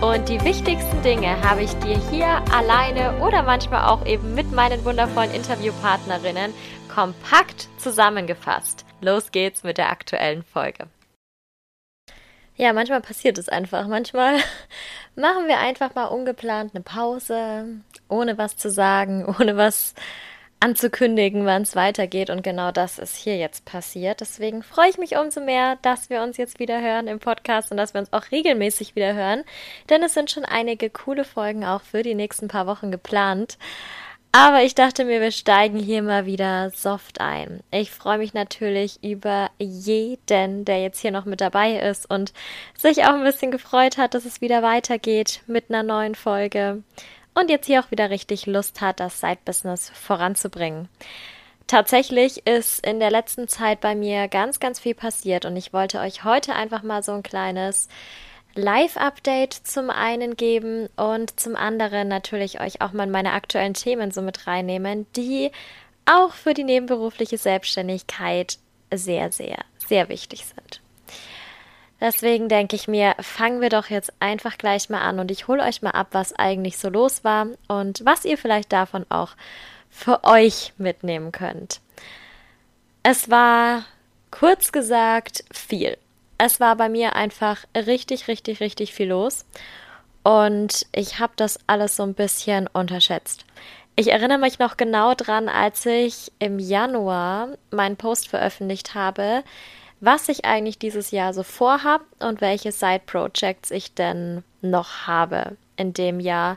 und die wichtigsten Dinge habe ich dir hier alleine oder manchmal auch eben mit meinen wundervollen Interviewpartnerinnen kompakt zusammengefasst. Los geht's mit der aktuellen Folge. Ja, manchmal passiert es einfach. Manchmal machen wir einfach mal ungeplant eine Pause, ohne was zu sagen, ohne was anzukündigen, wann es weitergeht. Und genau das ist hier jetzt passiert. Deswegen freue ich mich umso mehr, dass wir uns jetzt wieder hören im Podcast und dass wir uns auch regelmäßig wieder hören. Denn es sind schon einige coole Folgen auch für die nächsten paar Wochen geplant. Aber ich dachte mir, wir steigen hier mal wieder soft ein. Ich freue mich natürlich über jeden, der jetzt hier noch mit dabei ist und sich auch ein bisschen gefreut hat, dass es wieder weitergeht mit einer neuen Folge und jetzt hier auch wieder richtig Lust hat, das Side-Business voranzubringen. Tatsächlich ist in der letzten Zeit bei mir ganz, ganz viel passiert und ich wollte euch heute einfach mal so ein kleines Live-Update zum einen geben und zum anderen natürlich euch auch mal meine aktuellen Themen so mit reinnehmen, die auch für die nebenberufliche Selbstständigkeit sehr, sehr, sehr wichtig sind. Deswegen denke ich mir, fangen wir doch jetzt einfach gleich mal an und ich hole euch mal ab, was eigentlich so los war und was ihr vielleicht davon auch für euch mitnehmen könnt. Es war kurz gesagt viel. Es war bei mir einfach richtig, richtig, richtig viel los und ich habe das alles so ein bisschen unterschätzt. Ich erinnere mich noch genau dran, als ich im Januar meinen Post veröffentlicht habe, was ich eigentlich dieses Jahr so vorhab und welche Side-Projects ich denn noch habe in dem Jahr.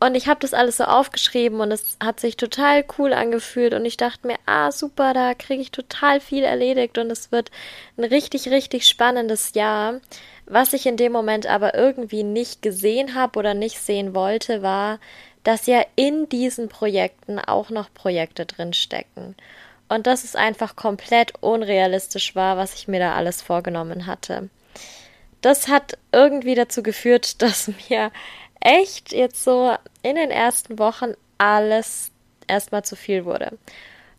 Und ich habe das alles so aufgeschrieben und es hat sich total cool angefühlt und ich dachte mir, ah super, da kriege ich total viel erledigt und es wird ein richtig, richtig spannendes Jahr. Was ich in dem Moment aber irgendwie nicht gesehen habe oder nicht sehen wollte, war, dass ja in diesen Projekten auch noch Projekte drinstecken und dass es einfach komplett unrealistisch war, was ich mir da alles vorgenommen hatte. Das hat irgendwie dazu geführt, dass mir echt jetzt so in den ersten Wochen alles erstmal zu viel wurde.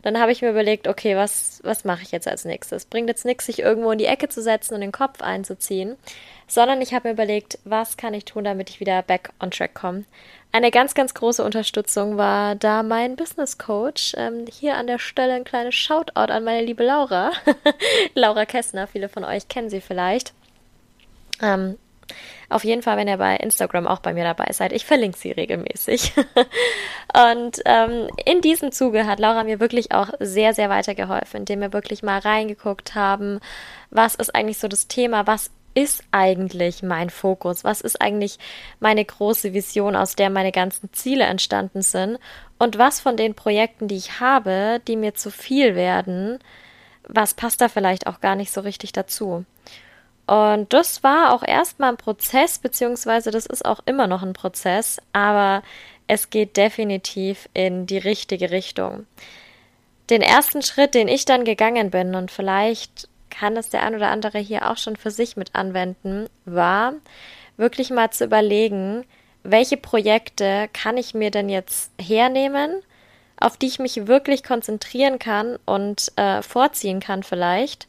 Dann habe ich mir überlegt, okay, was, was mache ich jetzt als nächstes? Bringt jetzt nichts, sich irgendwo in die Ecke zu setzen und den Kopf einzuziehen, sondern ich habe mir überlegt, was kann ich tun, damit ich wieder back on track komme. Eine ganz, ganz große Unterstützung war da mein Business Coach. Ähm, hier an der Stelle ein kleines Shoutout an meine liebe Laura. Laura Kessner, viele von euch kennen sie vielleicht. Ähm, auf jeden Fall, wenn ihr bei Instagram auch bei mir dabei seid. Ich verlinke sie regelmäßig. und ähm, in diesem Zuge hat Laura mir wirklich auch sehr, sehr weitergeholfen, indem wir wirklich mal reingeguckt haben, was ist eigentlich so das Thema, was ist eigentlich mein Fokus? Was ist eigentlich meine große Vision, aus der meine ganzen Ziele entstanden sind? Und was von den Projekten, die ich habe, die mir zu viel werden, was passt da vielleicht auch gar nicht so richtig dazu? Und das war auch erstmal ein Prozess, beziehungsweise das ist auch immer noch ein Prozess, aber es geht definitiv in die richtige Richtung. Den ersten Schritt, den ich dann gegangen bin, und vielleicht kann das der ein oder andere hier auch schon für sich mit anwenden, war wirklich mal zu überlegen, welche Projekte kann ich mir denn jetzt hernehmen, auf die ich mich wirklich konzentrieren kann und äh, vorziehen kann vielleicht,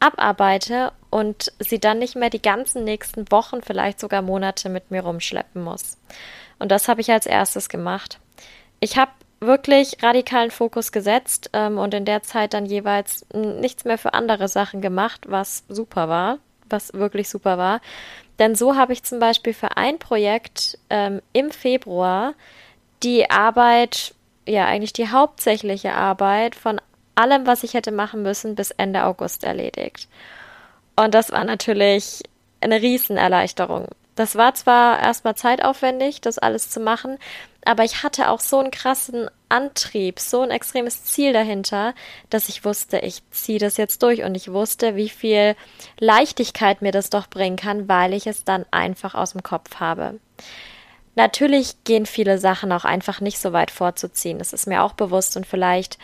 abarbeite und sie dann nicht mehr die ganzen nächsten Wochen, vielleicht sogar Monate mit mir rumschleppen muss. Und das habe ich als erstes gemacht. Ich habe wirklich radikalen Fokus gesetzt ähm, und in der Zeit dann jeweils nichts mehr für andere Sachen gemacht, was super war, was wirklich super war. Denn so habe ich zum Beispiel für ein Projekt ähm, im Februar die Arbeit, ja eigentlich die hauptsächliche Arbeit von allem, was ich hätte machen müssen, bis Ende August erledigt. Und das war natürlich eine Riesenerleichterung. Das war zwar erstmal zeitaufwendig, das alles zu machen, aber ich hatte auch so einen krassen Antrieb, so ein extremes Ziel dahinter, dass ich wusste, ich ziehe das jetzt durch und ich wusste, wie viel Leichtigkeit mir das doch bringen kann, weil ich es dann einfach aus dem Kopf habe. Natürlich gehen viele Sachen auch einfach nicht so weit vorzuziehen. Das ist mir auch bewusst und vielleicht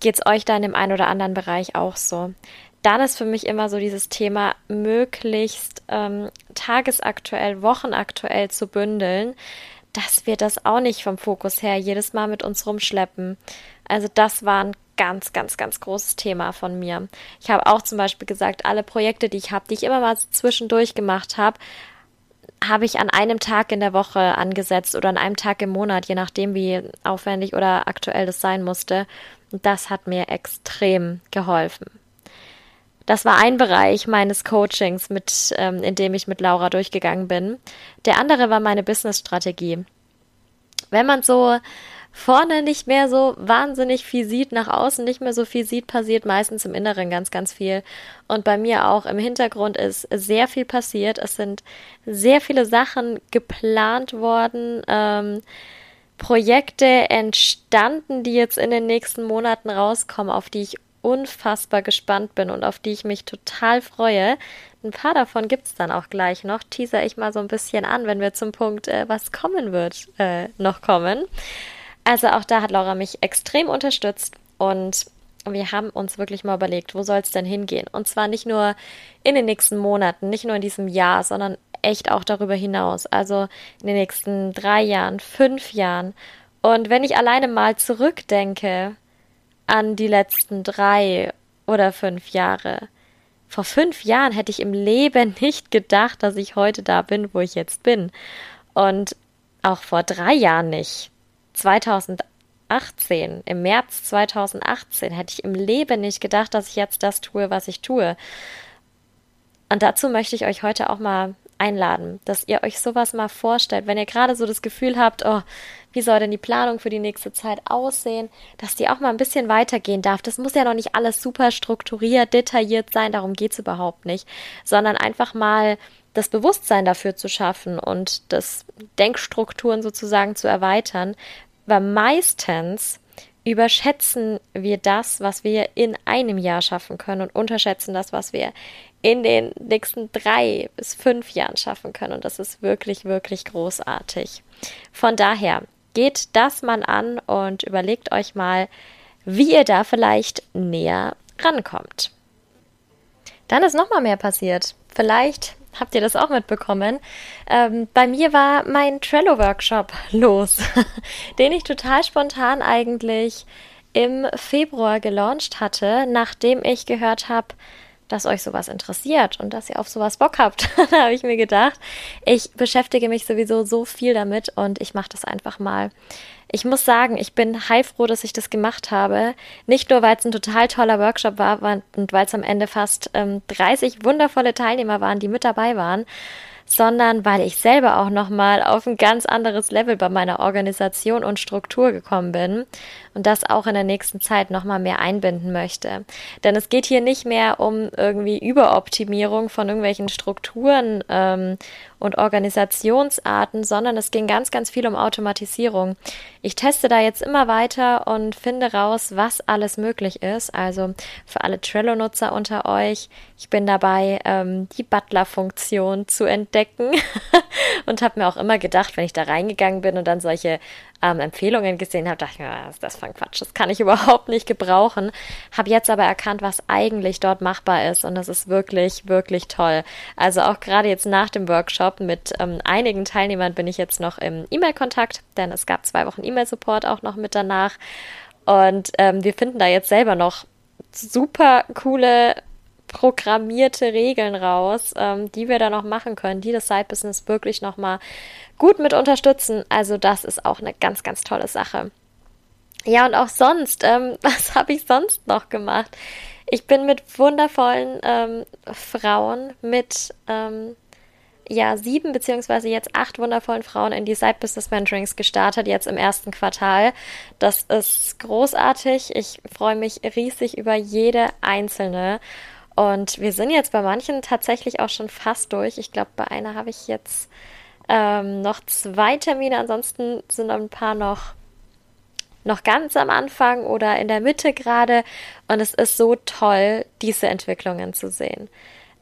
geht es euch da in dem einen oder anderen Bereich auch so. Dann ist für mich immer so dieses Thema, möglichst ähm, tagesaktuell, wochenaktuell zu bündeln, dass wir das auch nicht vom Fokus her jedes Mal mit uns rumschleppen. Also das war ein ganz, ganz, ganz großes Thema von mir. Ich habe auch zum Beispiel gesagt, alle Projekte, die ich habe, die ich immer mal zwischendurch gemacht habe, habe ich an einem Tag in der Woche angesetzt oder an einem Tag im Monat, je nachdem, wie aufwendig oder aktuell das sein musste. Und das hat mir extrem geholfen. Das war ein Bereich meines Coachings, mit, ähm, in dem ich mit Laura durchgegangen bin. Der andere war meine Business-Strategie. Wenn man so vorne nicht mehr so wahnsinnig viel sieht, nach außen nicht mehr so viel sieht, passiert meistens im Inneren ganz, ganz viel. Und bei mir auch im Hintergrund ist sehr viel passiert. Es sind sehr viele Sachen geplant worden, ähm, Projekte entstanden, die jetzt in den nächsten Monaten rauskommen, auf die ich unfassbar gespannt bin und auf die ich mich total freue. Ein paar davon gibt es dann auch gleich noch. Teaser ich mal so ein bisschen an, wenn wir zum Punkt, äh, was kommen wird, äh, noch kommen. Also auch da hat Laura mich extrem unterstützt und wir haben uns wirklich mal überlegt, wo soll es denn hingehen? Und zwar nicht nur in den nächsten Monaten, nicht nur in diesem Jahr, sondern echt auch darüber hinaus. Also in den nächsten drei Jahren, fünf Jahren. Und wenn ich alleine mal zurückdenke an die letzten drei oder fünf Jahre, vor fünf Jahren hätte ich im Leben nicht gedacht, dass ich heute da bin, wo ich jetzt bin. Und auch vor drei Jahren nicht. 2018, im März 2018, hätte ich im Leben nicht gedacht, dass ich jetzt das tue, was ich tue. Und dazu möchte ich euch heute auch mal einladen, dass ihr euch sowas mal vorstellt, wenn ihr gerade so das Gefühl habt, oh, wie soll denn die Planung für die nächste Zeit aussehen, dass die auch mal ein bisschen weitergehen darf. Das muss ja noch nicht alles super strukturiert, detailliert sein, darum geht's überhaupt nicht, sondern einfach mal das Bewusstsein dafür zu schaffen und das Denkstrukturen sozusagen zu erweitern, weil meistens überschätzen wir das, was wir in einem Jahr schaffen können und unterschätzen das, was wir in den nächsten drei bis fünf Jahren schaffen können. Und das ist wirklich, wirklich großartig. Von daher geht das mal an und überlegt euch mal, wie ihr da vielleicht näher rankommt. Dann ist noch mal mehr passiert. Vielleicht habt ihr das auch mitbekommen? Ähm, bei mir war mein Trello-Workshop los, den ich total spontan eigentlich im Februar gelauncht hatte, nachdem ich gehört habe, dass euch sowas interessiert und dass ihr auf sowas Bock habt. da habe ich mir gedacht, ich beschäftige mich sowieso so viel damit und ich mache das einfach mal. Ich muss sagen, ich bin heilfroh, dass ich das gemacht habe. Nicht nur, weil es ein total toller Workshop war und weil es am Ende fast ähm, 30 wundervolle Teilnehmer waren, die mit dabei waren, sondern weil ich selber auch nochmal auf ein ganz anderes Level bei meiner Organisation und Struktur gekommen bin und das auch in der nächsten Zeit nochmal mehr einbinden möchte. Denn es geht hier nicht mehr um irgendwie Überoptimierung von irgendwelchen Strukturen ähm, und Organisationsarten, sondern es ging ganz, ganz viel um Automatisierung. Ich teste da jetzt immer weiter und finde raus, was alles möglich ist. Also für alle Trello-Nutzer unter euch, ich bin dabei, ähm, die Butler-Funktion zu entdecken und habe mir auch immer gedacht, wenn ich da reingegangen bin und dann solche ähm, Empfehlungen gesehen habe, dachte ich mir, was ist das für ein Quatsch, das kann ich überhaupt nicht gebrauchen. Habe jetzt aber erkannt, was eigentlich dort machbar ist und das ist wirklich, wirklich toll. Also auch gerade jetzt nach dem Workshop mit ähm, einigen Teilnehmern bin ich jetzt noch im E-Mail-Kontakt, denn es gab zwei Wochen E-Mail-Support auch noch mit danach. Und ähm, wir finden da jetzt selber noch super coole programmierte Regeln raus, ähm, die wir da noch machen können, die das Side-Business wirklich nochmal gut mit unterstützen. Also das ist auch eine ganz, ganz tolle Sache. Ja, und auch sonst, ähm, was habe ich sonst noch gemacht? Ich bin mit wundervollen ähm, Frauen, mit ähm, ja, sieben beziehungsweise jetzt acht wundervollen Frauen in die Side Business Mentorings gestartet, jetzt im ersten Quartal. Das ist großartig. Ich freue mich riesig über jede einzelne. Und wir sind jetzt bei manchen tatsächlich auch schon fast durch. Ich glaube, bei einer habe ich jetzt ähm, noch zwei Termine. Ansonsten sind ein paar noch, noch ganz am Anfang oder in der Mitte gerade. Und es ist so toll, diese Entwicklungen zu sehen.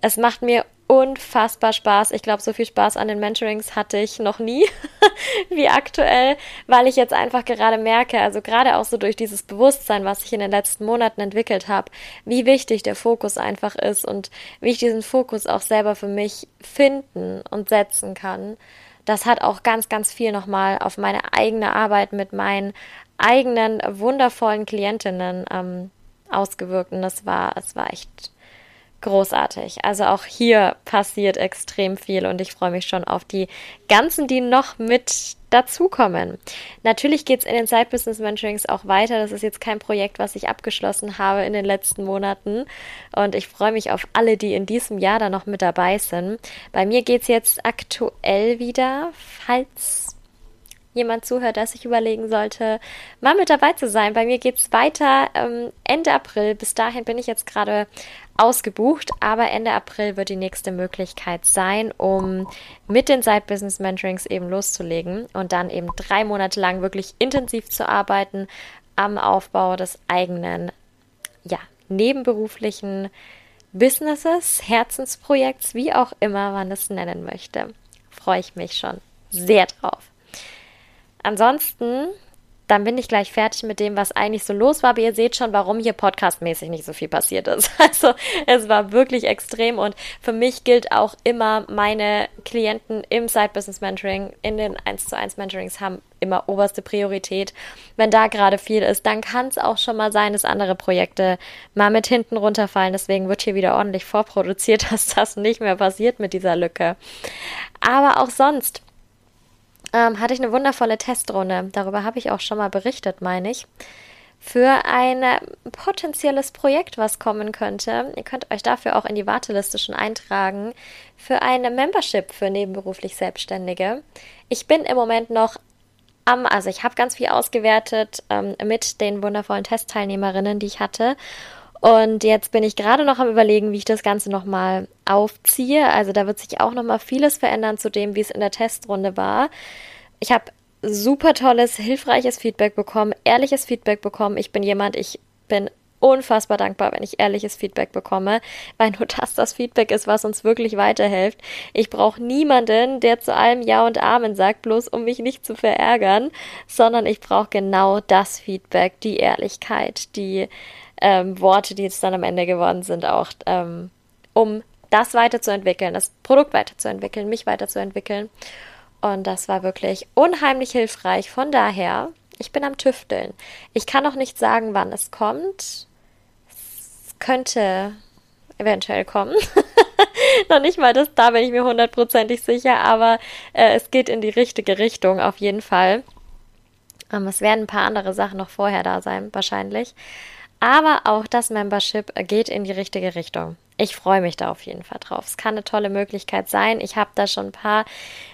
Es macht mir unfassbar Spaß. Ich glaube, so viel Spaß an den Mentorings hatte ich noch nie wie aktuell, weil ich jetzt einfach gerade merke, also gerade auch so durch dieses Bewusstsein, was ich in den letzten Monaten entwickelt habe, wie wichtig der Fokus einfach ist und wie ich diesen Fokus auch selber für mich finden und setzen kann. Das hat auch ganz, ganz viel nochmal auf meine eigene Arbeit mit meinen eigenen wundervollen Klientinnen ähm, ausgewirkt und das war, es war echt großartig. Also auch hier passiert extrem viel und ich freue mich schon auf die ganzen, die noch mit dazukommen. Natürlich geht es in den Side Business Mentorings auch weiter. Das ist jetzt kein Projekt, was ich abgeschlossen habe in den letzten Monaten. Und ich freue mich auf alle, die in diesem Jahr da noch mit dabei sind. Bei mir geht es jetzt aktuell wieder, falls jemand zuhört, dass ich überlegen sollte, mal mit dabei zu sein. Bei mir geht es weiter ähm, Ende April. Bis dahin bin ich jetzt gerade ausgebucht, aber Ende April wird die nächste Möglichkeit sein, um mit den Side Business Mentorings eben loszulegen und dann eben drei Monate lang wirklich intensiv zu arbeiten am Aufbau des eigenen, ja, nebenberuflichen Businesses, Herzensprojekts, wie auch immer man es nennen möchte. Freue ich mich schon sehr drauf. Ansonsten, dann bin ich gleich fertig mit dem, was eigentlich so los war. Aber ihr seht schon, warum hier podcastmäßig nicht so viel passiert ist. Also es war wirklich extrem und für mich gilt auch immer, meine Klienten im Side Business Mentoring, in den 1 zu 1 Mentorings haben immer oberste Priorität. Wenn da gerade viel ist, dann kann es auch schon mal sein, dass andere Projekte mal mit hinten runterfallen. Deswegen wird hier wieder ordentlich vorproduziert, dass das nicht mehr passiert mit dieser Lücke. Aber auch sonst ähm, hatte ich eine wundervolle Testrunde. Darüber habe ich auch schon mal berichtet, meine ich. Für ein potenzielles Projekt, was kommen könnte. Ihr könnt euch dafür auch in die Warteliste schon eintragen. Für eine Membership für nebenberuflich Selbstständige. Ich bin im Moment noch am, also ich habe ganz viel ausgewertet ähm, mit den wundervollen Testteilnehmerinnen, die ich hatte. Und jetzt bin ich gerade noch am überlegen, wie ich das Ganze nochmal aufziehe. Also da wird sich auch nochmal vieles verändern zu dem, wie es in der Testrunde war. Ich habe super tolles, hilfreiches Feedback bekommen, ehrliches Feedback bekommen. Ich bin jemand, ich bin unfassbar dankbar, wenn ich ehrliches Feedback bekomme, weil nur das das Feedback ist, was uns wirklich weiterhilft. Ich brauche niemanden, der zu allem Ja und Amen sagt, bloß um mich nicht zu verärgern, sondern ich brauche genau das Feedback, die Ehrlichkeit, die ähm, Worte, die jetzt dann am Ende geworden sind, auch ähm, um das weiterzuentwickeln, das Produkt weiterzuentwickeln, mich weiterzuentwickeln. Und das war wirklich unheimlich hilfreich. Von daher, ich bin am Tüfteln. Ich kann noch nicht sagen, wann es kommt. Könnte eventuell kommen. noch nicht mal das, da bin ich mir hundertprozentig sicher, aber äh, es geht in die richtige Richtung auf jeden Fall. Ähm, es werden ein paar andere Sachen noch vorher da sein, wahrscheinlich. Aber auch das Membership geht in die richtige Richtung. Ich freue mich da auf jeden Fall drauf. Es kann eine tolle Möglichkeit sein. Ich habe da schon ein paar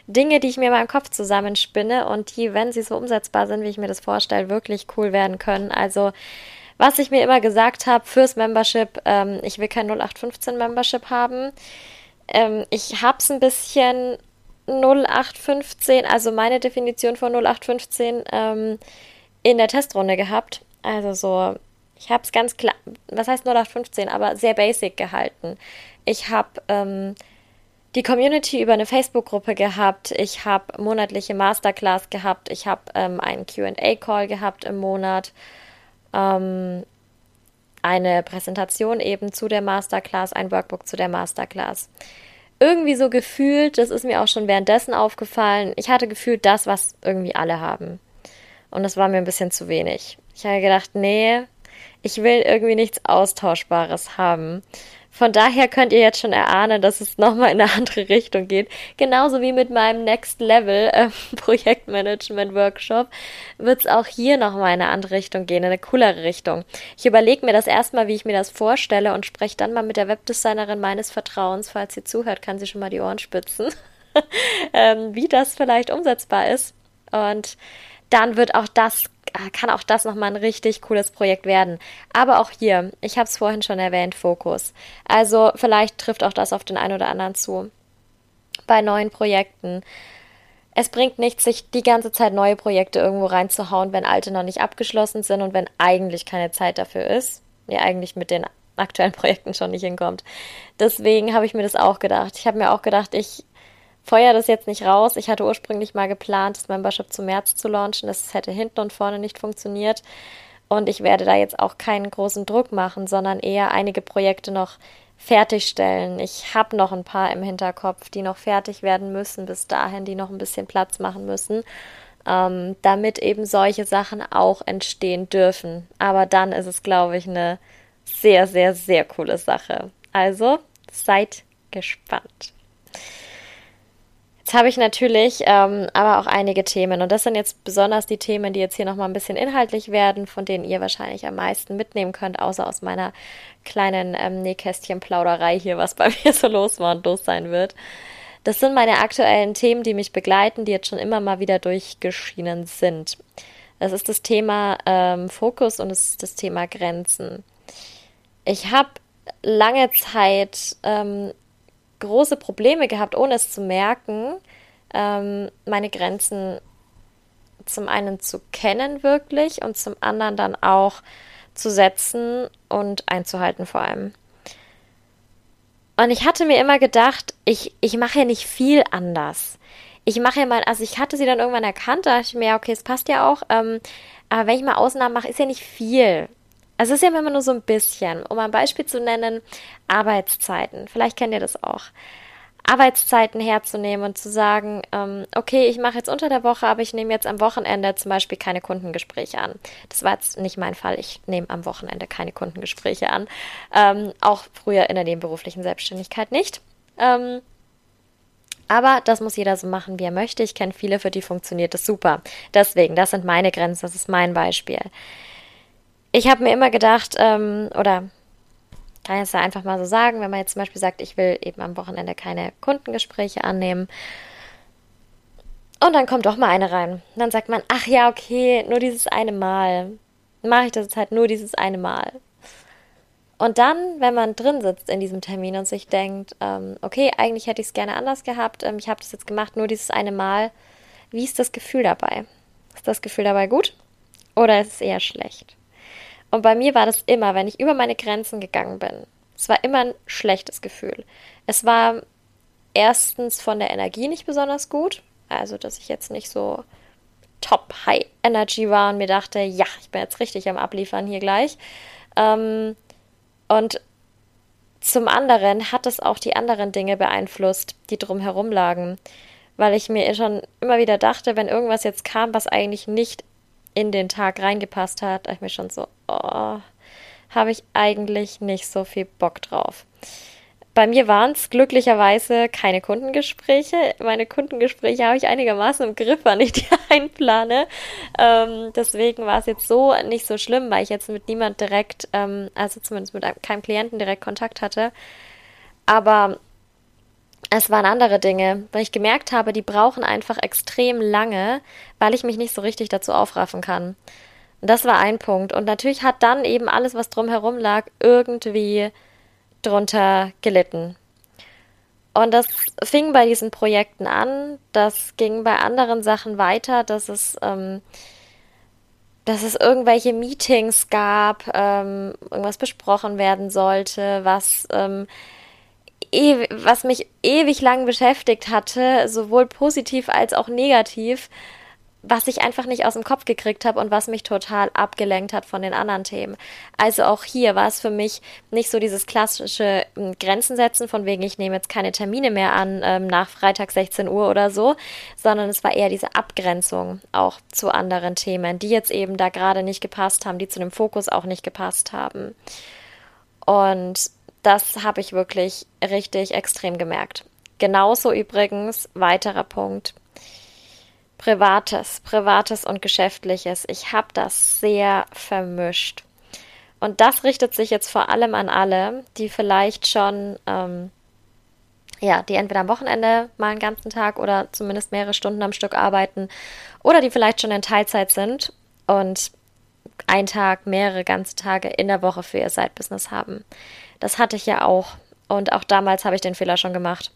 Dinge, die ich mir in meinem Kopf zusammenspinne und die, wenn sie so umsetzbar sind, wie ich mir das vorstelle, wirklich cool werden können. Also was ich mir immer gesagt habe fürs Membership, ähm, ich will kein 0815 Membership haben. Ähm, ich habe es ein bisschen 0815, also meine Definition von 0815 ähm, in der Testrunde gehabt. Also so ich habe es ganz klar, was heißt 0815, aber sehr basic gehalten. Ich habe ähm, die Community über eine Facebook-Gruppe gehabt. Ich habe monatliche Masterclass gehabt. Ich habe ähm, einen QA-Call gehabt im Monat. Ähm, eine Präsentation eben zu der Masterclass, ein Workbook zu der Masterclass. Irgendwie so gefühlt, das ist mir auch schon währenddessen aufgefallen, ich hatte gefühlt das, was irgendwie alle haben. Und das war mir ein bisschen zu wenig. Ich habe gedacht, nee, ich will irgendwie nichts Austauschbares haben. Von daher könnt ihr jetzt schon erahnen, dass es nochmal in eine andere Richtung geht. Genauso wie mit meinem Next Level äh, Projektmanagement Workshop wird es auch hier nochmal in eine andere Richtung gehen, in eine coolere Richtung. Ich überlege mir das erstmal, wie ich mir das vorstelle und spreche dann mal mit der Webdesignerin meines Vertrauens. Falls sie zuhört, kann sie schon mal die Ohren spitzen, ähm, wie das vielleicht umsetzbar ist. Und dann wird auch das kann auch das nochmal ein richtig cooles Projekt werden. Aber auch hier, ich habe es vorhin schon erwähnt, Fokus. Also vielleicht trifft auch das auf den einen oder anderen zu. Bei neuen Projekten. Es bringt nichts, sich die ganze Zeit neue Projekte irgendwo reinzuhauen, wenn alte noch nicht abgeschlossen sind und wenn eigentlich keine Zeit dafür ist. Ja, eigentlich mit den aktuellen Projekten schon nicht hinkommt. Deswegen habe ich mir das auch gedacht. Ich habe mir auch gedacht, ich feuer das jetzt nicht raus. Ich hatte ursprünglich mal geplant, das Membership zum März zu launchen. Das hätte hinten und vorne nicht funktioniert. Und ich werde da jetzt auch keinen großen Druck machen, sondern eher einige Projekte noch fertigstellen. Ich habe noch ein paar im Hinterkopf, die noch fertig werden müssen, bis dahin, die noch ein bisschen Platz machen müssen, ähm, damit eben solche Sachen auch entstehen dürfen. Aber dann ist es, glaube ich, eine sehr, sehr, sehr coole Sache. Also seid gespannt. Jetzt habe ich natürlich ähm, aber auch einige Themen und das sind jetzt besonders die Themen, die jetzt hier nochmal ein bisschen inhaltlich werden, von denen ihr wahrscheinlich am meisten mitnehmen könnt, außer aus meiner kleinen ähm, Nähkästchen-Plauderei hier, was bei mir so los war und los sein wird. Das sind meine aktuellen Themen, die mich begleiten, die jetzt schon immer mal wieder durchgeschienen sind. Das ist das Thema ähm, Fokus und es ist das Thema Grenzen. Ich habe lange Zeit ähm, große Probleme gehabt, ohne es zu merken, ähm, meine Grenzen zum einen zu kennen wirklich und zum anderen dann auch zu setzen und einzuhalten vor allem. Und ich hatte mir immer gedacht, ich, ich mache ja nicht viel anders. Ich mache ja mal, also ich hatte sie dann irgendwann erkannt, da dachte ich mir, okay, es passt ja auch, ähm, aber wenn ich mal Ausnahmen mache, ist ja nicht viel. Also es ist ja immer nur so ein bisschen. Um ein Beispiel zu nennen, Arbeitszeiten. Vielleicht kennt ihr das auch. Arbeitszeiten herzunehmen und zu sagen, ähm, okay, ich mache jetzt unter der Woche, aber ich nehme jetzt am Wochenende zum Beispiel keine Kundengespräche an. Das war jetzt nicht mein Fall. Ich nehme am Wochenende keine Kundengespräche an. Ähm, auch früher in der nebenberuflichen Selbstständigkeit nicht. Ähm, aber das muss jeder so machen, wie er möchte. Ich kenne viele, für die funktioniert das super. Deswegen, das sind meine Grenzen, das ist mein Beispiel ich habe mir immer gedacht, ähm, oder kann ich es ja einfach mal so sagen, wenn man jetzt zum Beispiel sagt, ich will eben am Wochenende keine Kundengespräche annehmen. Und dann kommt doch mal eine rein. Dann sagt man, ach ja, okay, nur dieses eine Mal. Mache ich das jetzt halt nur dieses eine Mal. Und dann, wenn man drin sitzt in diesem Termin und sich denkt, ähm, okay, eigentlich hätte ich es gerne anders gehabt, ähm, ich habe das jetzt gemacht, nur dieses eine Mal, wie ist das Gefühl dabei? Ist das Gefühl dabei gut oder ist es eher schlecht? Und bei mir war das immer, wenn ich über meine Grenzen gegangen bin. Es war immer ein schlechtes Gefühl. Es war erstens von der Energie nicht besonders gut. Also, dass ich jetzt nicht so top high energy war und mir dachte, ja, ich bin jetzt richtig am Abliefern hier gleich. Ähm, und zum anderen hat es auch die anderen Dinge beeinflusst, die drumherum lagen. Weil ich mir schon immer wieder dachte, wenn irgendwas jetzt kam, was eigentlich nicht in den Tag reingepasst hat, da ich mir schon so, oh, habe ich eigentlich nicht so viel Bock drauf. Bei mir waren es glücklicherweise keine Kundengespräche. Meine Kundengespräche habe ich einigermaßen im Griff, wann ich die einplane. Ähm, deswegen war es jetzt so nicht so schlimm, weil ich jetzt mit niemand direkt, ähm, also zumindest mit keinem Klienten direkt Kontakt hatte. Aber es waren andere Dinge, weil ich gemerkt habe, die brauchen einfach extrem lange, weil ich mich nicht so richtig dazu aufraffen kann. Und das war ein Punkt. Und natürlich hat dann eben alles, was drumherum lag, irgendwie drunter gelitten. Und das fing bei diesen Projekten an, das ging bei anderen Sachen weiter, dass es, ähm, dass es irgendwelche Meetings gab, ähm, irgendwas besprochen werden sollte, was ähm, was mich ewig lang beschäftigt hatte, sowohl positiv als auch negativ, was ich einfach nicht aus dem Kopf gekriegt habe und was mich total abgelenkt hat von den anderen Themen. Also auch hier war es für mich nicht so dieses klassische ähm, Grenzen setzen, von wegen ich nehme jetzt keine Termine mehr an ähm, nach Freitag 16 Uhr oder so, sondern es war eher diese Abgrenzung auch zu anderen Themen, die jetzt eben da gerade nicht gepasst haben, die zu dem Fokus auch nicht gepasst haben. Und das habe ich wirklich richtig extrem gemerkt. Genauso übrigens, weiterer Punkt, Privates, Privates und Geschäftliches. Ich habe das sehr vermischt. Und das richtet sich jetzt vor allem an alle, die vielleicht schon, ähm, ja, die entweder am Wochenende mal einen ganzen Tag oder zumindest mehrere Stunden am Stück arbeiten oder die vielleicht schon in Teilzeit sind und einen Tag, mehrere ganze Tage in der Woche für ihr Side-Business haben. Das hatte ich ja auch. Und auch damals habe ich den Fehler schon gemacht.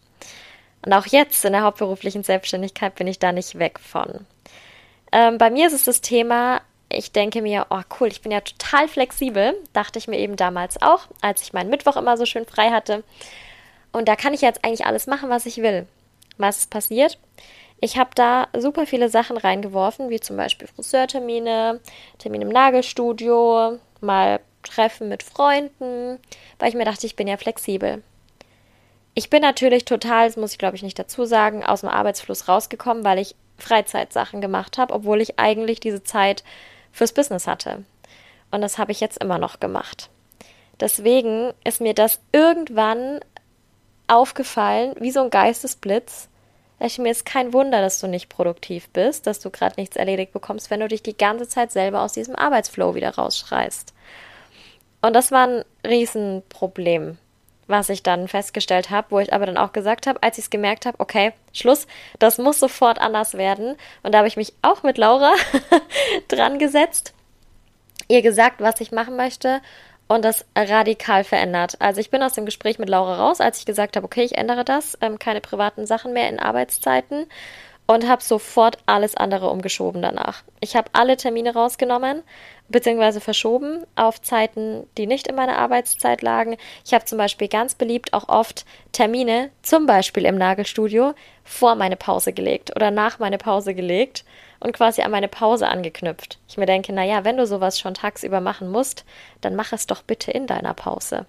Und auch jetzt in der hauptberuflichen Selbstständigkeit bin ich da nicht weg von. Ähm, bei mir ist es das Thema, ich denke mir, oh cool, ich bin ja total flexibel, dachte ich mir eben damals auch, als ich meinen Mittwoch immer so schön frei hatte. Und da kann ich jetzt eigentlich alles machen, was ich will. Was passiert? Ich habe da super viele Sachen reingeworfen, wie zum Beispiel Friseurtermine, Termin im Nagelstudio, mal Treffen mit Freunden, weil ich mir dachte, ich bin ja flexibel. Ich bin natürlich total, das muss ich glaube ich nicht dazu sagen, aus dem Arbeitsfluss rausgekommen, weil ich Freizeitsachen gemacht habe, obwohl ich eigentlich diese Zeit fürs Business hatte. Und das habe ich jetzt immer noch gemacht. Deswegen ist mir das irgendwann aufgefallen, wie so ein Geistesblitz. Ich mir ist kein Wunder, dass du nicht produktiv bist, dass du gerade nichts erledigt bekommst, wenn du dich die ganze Zeit selber aus diesem Arbeitsflow wieder rausschreist. Und das war ein Riesenproblem was ich dann festgestellt habe, wo ich aber dann auch gesagt habe, als ich es gemerkt habe, okay, Schluss, das muss sofort anders werden. Und da habe ich mich auch mit Laura dran gesetzt, ihr gesagt, was ich machen möchte und das radikal verändert. Also ich bin aus dem Gespräch mit Laura raus, als ich gesagt habe, okay, ich ändere das, ähm, keine privaten Sachen mehr in Arbeitszeiten und habe sofort alles andere umgeschoben danach. Ich habe alle Termine rausgenommen bzw. verschoben auf Zeiten, die nicht in meiner Arbeitszeit lagen. Ich habe zum Beispiel ganz beliebt auch oft Termine, zum Beispiel im Nagelstudio, vor meine Pause gelegt oder nach meine Pause gelegt und quasi an meine Pause angeknüpft. Ich mir denke, naja, wenn du sowas schon tagsüber machen musst, dann mach es doch bitte in deiner Pause.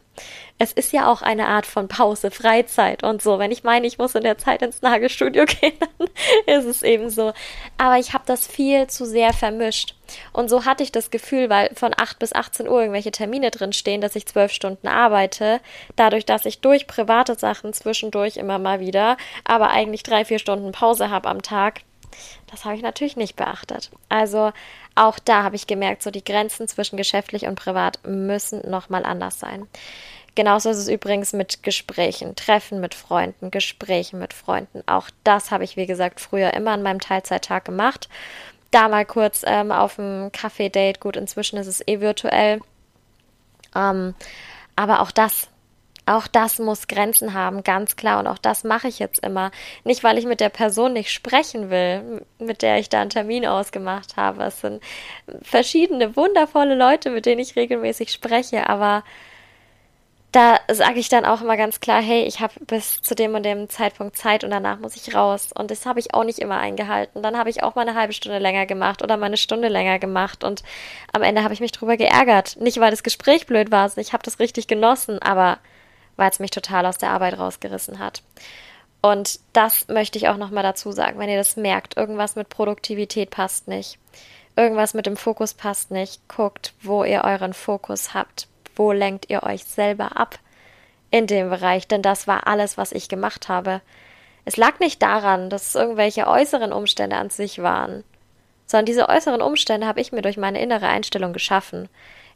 Es ist ja auch eine Art von Pause, Freizeit und so. Wenn ich meine, ich muss in der Zeit ins Nagelstudio gehen, dann ist es eben so. Aber ich habe das viel zu sehr vermischt. Und so hatte ich das Gefühl, weil von 8 bis 18 Uhr irgendwelche Termine drin stehen, dass ich zwölf Stunden arbeite, dadurch, dass ich durch private Sachen zwischendurch immer mal wieder, aber eigentlich drei, vier Stunden Pause habe am Tag, das habe ich natürlich nicht beachtet. Also auch da habe ich gemerkt, so die Grenzen zwischen geschäftlich und privat müssen nochmal anders sein. Genauso ist es übrigens mit Gesprächen, Treffen mit Freunden, Gesprächen mit Freunden. Auch das habe ich, wie gesagt, früher immer an meinem Teilzeittag gemacht. Da mal kurz ähm, auf dem Kaffee-Date. Gut, inzwischen ist es eh virtuell. Ähm, aber auch das auch das muss Grenzen haben, ganz klar. Und auch das mache ich jetzt immer. Nicht, weil ich mit der Person nicht sprechen will, mit der ich da einen Termin ausgemacht habe. Es sind verschiedene wundervolle Leute, mit denen ich regelmäßig spreche. Aber da sage ich dann auch immer ganz klar, hey, ich habe bis zu dem und dem Zeitpunkt Zeit und danach muss ich raus. Und das habe ich auch nicht immer eingehalten. Dann habe ich auch mal eine halbe Stunde länger gemacht oder mal eine Stunde länger gemacht. Und am Ende habe ich mich drüber geärgert. Nicht, weil das Gespräch blöd war, ich habe das richtig genossen, aber weil es mich total aus der Arbeit rausgerissen hat. Und das möchte ich auch nochmal dazu sagen, wenn ihr das merkt, irgendwas mit Produktivität passt nicht, irgendwas mit dem Fokus passt nicht, guckt, wo ihr euren Fokus habt, wo lenkt ihr euch selber ab in dem Bereich, denn das war alles, was ich gemacht habe. Es lag nicht daran, dass es irgendwelche äußeren Umstände an sich waren, sondern diese äußeren Umstände habe ich mir durch meine innere Einstellung geschaffen.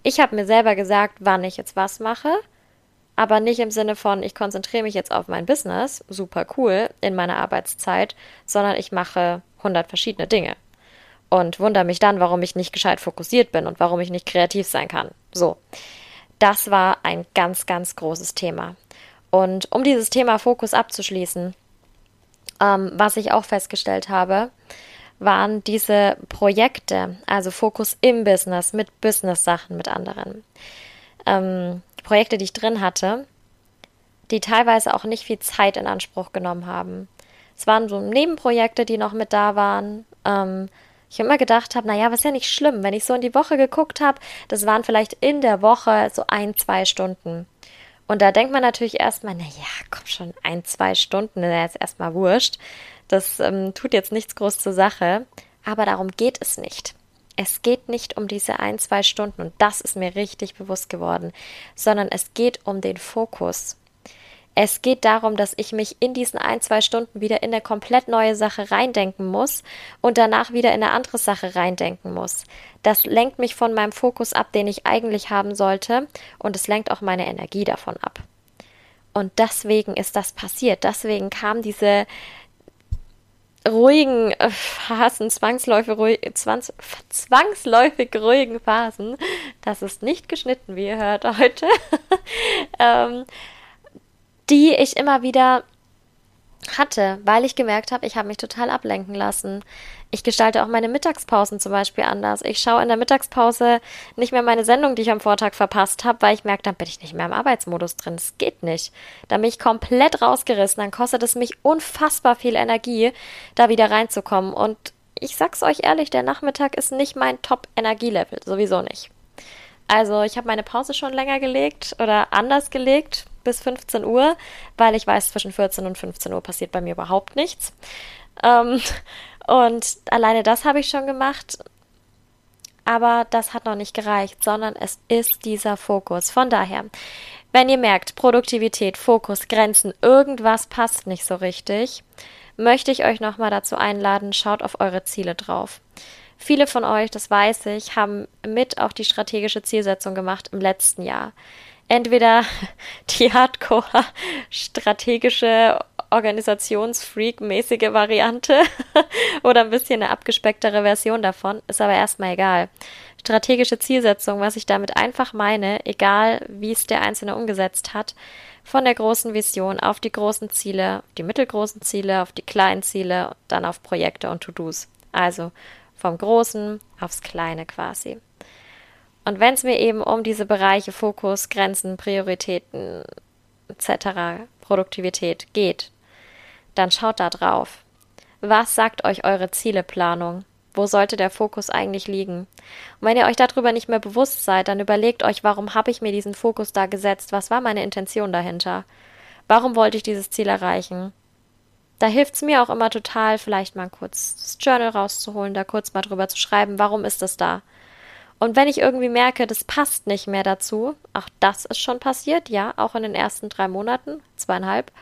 Ich habe mir selber gesagt, wann ich jetzt was mache aber nicht im Sinne von, ich konzentriere mich jetzt auf mein Business, super cool, in meiner Arbeitszeit, sondern ich mache 100 verschiedene Dinge und wundere mich dann, warum ich nicht gescheit fokussiert bin und warum ich nicht kreativ sein kann. So, das war ein ganz, ganz großes Thema. Und um dieses Thema Fokus abzuschließen, ähm, was ich auch festgestellt habe, waren diese Projekte, also Fokus im Business, mit Business-Sachen mit anderen. Ähm, Projekte, die ich drin hatte, die teilweise auch nicht viel Zeit in Anspruch genommen haben. Es waren so Nebenprojekte, die noch mit da waren. Ähm, ich immer gedacht habe, naja, was ist ja nicht schlimm, wenn ich so in die Woche geguckt habe, das waren vielleicht in der Woche so ein, zwei Stunden. Und da denkt man natürlich erstmal, naja, komm schon, ein, zwei Stunden, das ist erstmal wurscht. Das ähm, tut jetzt nichts groß zur Sache. Aber darum geht es nicht. Es geht nicht um diese ein, zwei Stunden, und das ist mir richtig bewusst geworden, sondern es geht um den Fokus. Es geht darum, dass ich mich in diesen ein, zwei Stunden wieder in eine komplett neue Sache reindenken muss und danach wieder in eine andere Sache reindenken muss. Das lenkt mich von meinem Fokus ab, den ich eigentlich haben sollte, und es lenkt auch meine Energie davon ab. Und deswegen ist das passiert. Deswegen kam diese, ruhigen äh, Phasen, zwangsläufig, ruhig, zwangs, zwangsläufig ruhigen Phasen, das ist nicht geschnitten, wie ihr hört heute, ähm, die ich immer wieder hatte, weil ich gemerkt habe, ich habe mich total ablenken lassen. Ich gestalte auch meine Mittagspausen zum Beispiel anders. Ich schaue in der Mittagspause nicht mehr meine Sendung, die ich am Vortag verpasst habe, weil ich merke, dann bin ich nicht mehr im Arbeitsmodus drin. Es geht nicht. Da bin ich komplett rausgerissen. Dann kostet es mich unfassbar viel Energie, da wieder reinzukommen. Und ich sag's euch ehrlich, der Nachmittag ist nicht mein Top-Energielevel. Sowieso nicht. Also ich habe meine Pause schon länger gelegt oder anders gelegt bis 15 Uhr, weil ich weiß, zwischen 14 und 15 Uhr passiert bei mir überhaupt nichts. Ähm, und alleine das habe ich schon gemacht. Aber das hat noch nicht gereicht, sondern es ist dieser Fokus. Von daher, wenn ihr merkt, Produktivität, Fokus, Grenzen, irgendwas passt nicht so richtig, möchte ich euch nochmal dazu einladen, schaut auf eure Ziele drauf. Viele von euch, das weiß ich, haben mit auch die strategische Zielsetzung gemacht im letzten Jahr. Entweder die Hardcore strategische Organisationsfreak-mäßige Variante oder ein bisschen eine abgespecktere Version davon, ist aber erstmal egal. Strategische Zielsetzung, was ich damit einfach meine, egal wie es der Einzelne umgesetzt hat, von der großen Vision auf die großen Ziele, die mittelgroßen Ziele, auf die kleinen Ziele, dann auf Projekte und To-Dos. Also vom Großen aufs Kleine quasi. Und wenn es mir eben um diese Bereiche Fokus, Grenzen, Prioritäten etc., Produktivität geht, dann schaut da drauf. Was sagt euch eure Zieleplanung? Wo sollte der Fokus eigentlich liegen? Und wenn ihr euch darüber nicht mehr bewusst seid, dann überlegt euch, warum habe ich mir diesen Fokus da gesetzt? Was war meine Intention dahinter? Warum wollte ich dieses Ziel erreichen? Da hilft es mir auch immer total, vielleicht mal kurz das Journal rauszuholen, da kurz mal drüber zu schreiben, warum ist das da? Und wenn ich irgendwie merke, das passt nicht mehr dazu, auch das ist schon passiert, ja, auch in den ersten drei Monaten, zweieinhalb,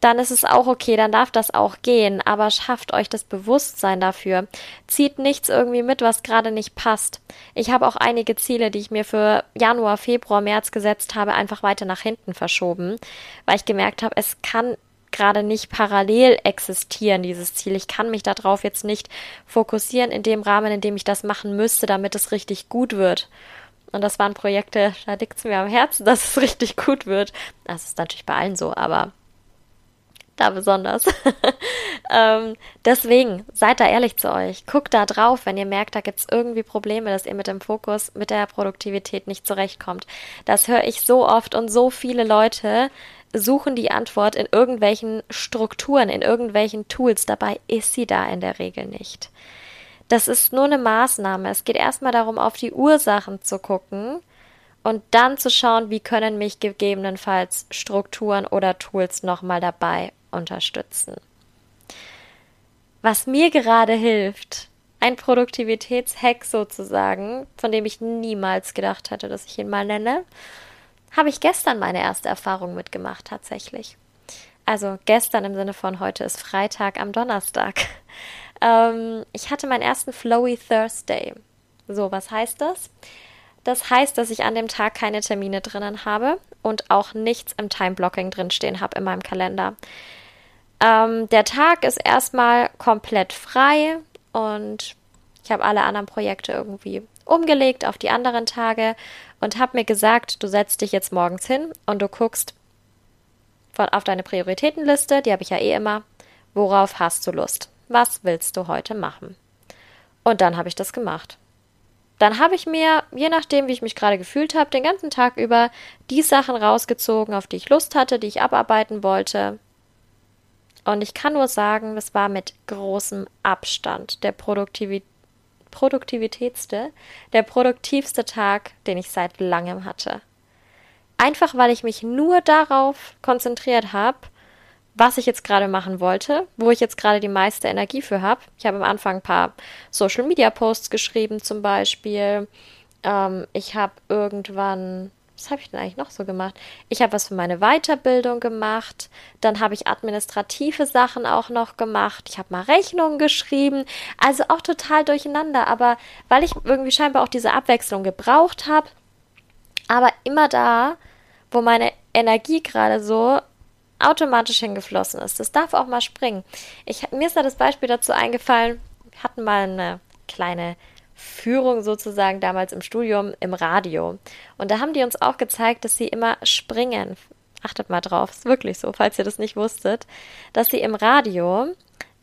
dann ist es auch okay, dann darf das auch gehen, aber schafft euch das Bewusstsein dafür. Zieht nichts irgendwie mit, was gerade nicht passt. Ich habe auch einige Ziele, die ich mir für Januar, Februar, März gesetzt habe, einfach weiter nach hinten verschoben, weil ich gemerkt habe, es kann gerade nicht parallel existieren, dieses Ziel. Ich kann mich darauf jetzt nicht fokussieren in dem Rahmen, in dem ich das machen müsste, damit es richtig gut wird. Und das waren Projekte, da liegt es mir am Herzen, dass es richtig gut wird. Das ist natürlich bei allen so, aber da besonders. ähm, deswegen, seid da ehrlich zu euch. Guckt da drauf, wenn ihr merkt, da gibt es irgendwie Probleme, dass ihr mit dem Fokus, mit der Produktivität nicht zurechtkommt. Das höre ich so oft und so viele Leute suchen die Antwort in irgendwelchen Strukturen, in irgendwelchen Tools. Dabei ist sie da in der Regel nicht. Das ist nur eine Maßnahme. Es geht erstmal darum, auf die Ursachen zu gucken und dann zu schauen, wie können mich gegebenenfalls Strukturen oder Tools nochmal dabei unterstützen. Was mir gerade hilft, ein Produktivitätshack sozusagen, von dem ich niemals gedacht hätte, dass ich ihn mal nenne, habe ich gestern meine erste Erfahrung mitgemacht tatsächlich. Also gestern im Sinne von heute ist Freitag am Donnerstag. Ähm, ich hatte meinen ersten Flowy Thursday. So, was heißt das? Das heißt, dass ich an dem Tag keine Termine drinnen habe und auch nichts im Time-Blocking drinstehen habe in meinem Kalender. Ähm, der Tag ist erstmal komplett frei und ich habe alle anderen Projekte irgendwie umgelegt auf die anderen Tage und habe mir gesagt, du setzt dich jetzt morgens hin und du guckst von, auf deine Prioritätenliste, die habe ich ja eh immer, worauf hast du Lust? Was willst du heute machen? Und dann habe ich das gemacht. Dann habe ich mir, je nachdem, wie ich mich gerade gefühlt habe, den ganzen Tag über die Sachen rausgezogen, auf die ich Lust hatte, die ich abarbeiten wollte. Und ich kann nur sagen, das war mit großem Abstand der Produktivität produktivitätste, der produktivste Tag, den ich seit langem hatte. Einfach weil ich mich nur darauf konzentriert habe, was ich jetzt gerade machen wollte, wo ich jetzt gerade die meiste Energie für habe. Ich habe am Anfang ein paar Social Media Posts geschrieben, zum Beispiel. Ähm, ich habe irgendwann was habe ich denn eigentlich noch so gemacht? Ich habe was für meine Weiterbildung gemacht. Dann habe ich administrative Sachen auch noch gemacht. Ich habe mal Rechnungen geschrieben. Also auch total durcheinander. Aber weil ich irgendwie scheinbar auch diese Abwechslung gebraucht habe, aber immer da, wo meine Energie gerade so automatisch hingeflossen ist. Das darf auch mal springen. Ich, mir ist da das Beispiel dazu eingefallen. Wir hatten mal eine kleine Führung sozusagen damals im Studium im Radio. Und da haben die uns auch gezeigt, dass sie immer springen achtet mal drauf, ist wirklich so, falls ihr das nicht wusstet, dass sie im Radio